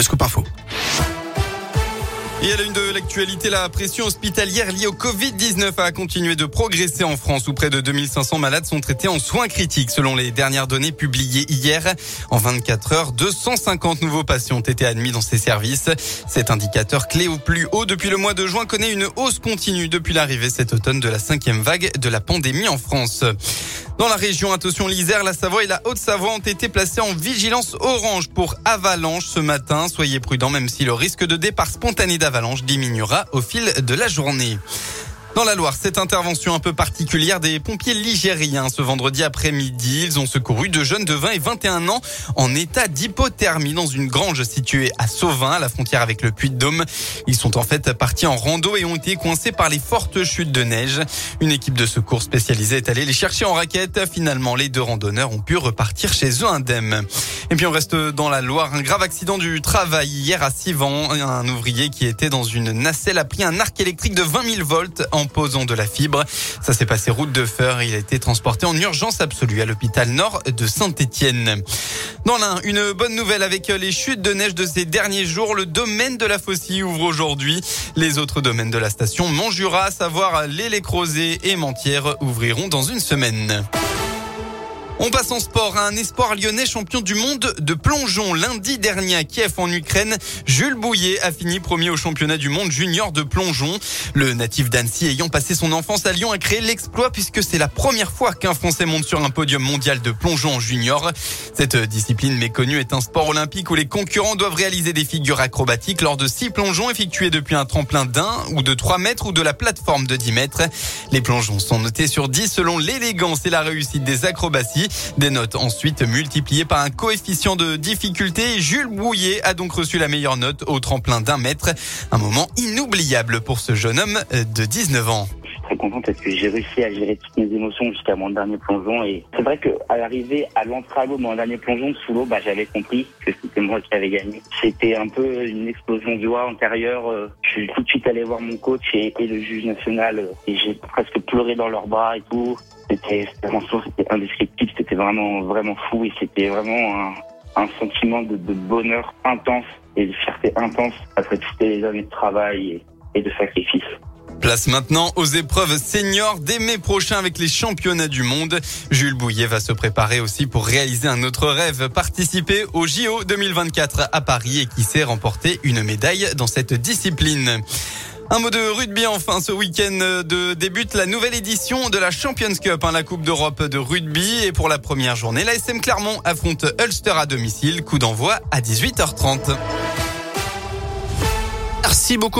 le scoop. Et à la une de l'actualité, la pression hospitalière liée au Covid-19 a continué de progresser en France où près de 2500 malades sont traités en soins critiques selon les dernières données publiées hier. En 24 heures, 250 nouveaux patients ont été admis dans ces services. Cet indicateur clé au plus haut depuis le mois de juin connaît une hausse continue depuis l'arrivée cet automne de la cinquième vague de la pandémie en France. Dans la région, attention l'Isère, la Savoie et la Haute-Savoie ont été placés en vigilance orange pour avalanche ce matin. Soyez prudents même si le risque de départ spontané d'avalanche diminuera au fil de la journée. Dans la Loire, cette intervention un peu particulière des pompiers ligériens ce vendredi après-midi. Ils ont secouru deux jeunes de 20 et 21 ans en état d'hypothermie dans une grange située à Sauvin, à la frontière avec le Puy-de-Dôme. Ils sont en fait partis en rando et ont été coincés par les fortes chutes de neige. Une équipe de secours spécialisée est allée les chercher en raquette. Finalement, les deux randonneurs ont pu repartir chez eux indemnes. Et puis on reste dans la Loire. Un grave accident du travail hier à Sivan. Un ouvrier qui était dans une nacelle a pris un arc électrique de 20 000 volts posant de la fibre. Ça s'est passé route de Feur. Il a été transporté en urgence absolue à l'hôpital nord de Saint-Étienne. Dans l'un, une bonne nouvelle avec les chutes de neige de ces derniers jours. Le domaine de la Faucille ouvre aujourd'hui. Les autres domaines de la station Montjura, à savoir les Crozet et Mentières, ouvriront dans une semaine. On passe en sport à un espoir lyonnais champion du monde de plongeon. Lundi dernier à Kiev en Ukraine, Jules Bouillet a fini premier au championnat du monde junior de plongeon. Le natif d'Annecy ayant passé son enfance à Lyon a créé l'exploit puisque c'est la première fois qu'un Français monte sur un podium mondial de plongeon junior. Cette discipline méconnue est un sport olympique où les concurrents doivent réaliser des figures acrobatiques lors de six plongeons effectués depuis un tremplin d'un ou de 3 mètres ou de la plateforme de 10 mètres. Les plongeons sont notés sur 10 selon l'élégance et la réussite des acrobaties. Des notes ensuite multipliées par un coefficient de difficulté. Jules Bouillet a donc reçu la meilleure note au tremplin d'un mètre. Un moment inoubliable pour ce jeune homme de 19 ans content parce que j'ai réussi à gérer toutes mes émotions jusqu'à mon dernier plongeon. Et c'est vrai qu'à l'arrivée à l'entrée à mon dernier plongeon sous l'eau, bah, j'avais compris que c'était moi qui avais gagné. C'était un peu une explosion de joie antérieure. Je suis tout de suite allé voir mon coach et, le juge national et j'ai presque pleuré dans leurs bras et tout. C'était indescriptible, c'était vraiment vraiment fou et c'était vraiment un, sentiment de, de, bonheur intense et de fierté intense après toutes les années de travail et, et de sacrifice. Place maintenant aux épreuves seniors dès mai prochain avec les championnats du monde. Jules Bouillet va se préparer aussi pour réaliser un autre rêve, participer au JO 2024 à Paris et qui sait remporter une médaille dans cette discipline. Un mot de rugby enfin ce week-end de débute la nouvelle édition de la Champions Cup, hein, la Coupe d'Europe de rugby. Et pour la première journée, la SM Clermont affronte Ulster à domicile. Coup d'envoi à 18h30. Merci beaucoup.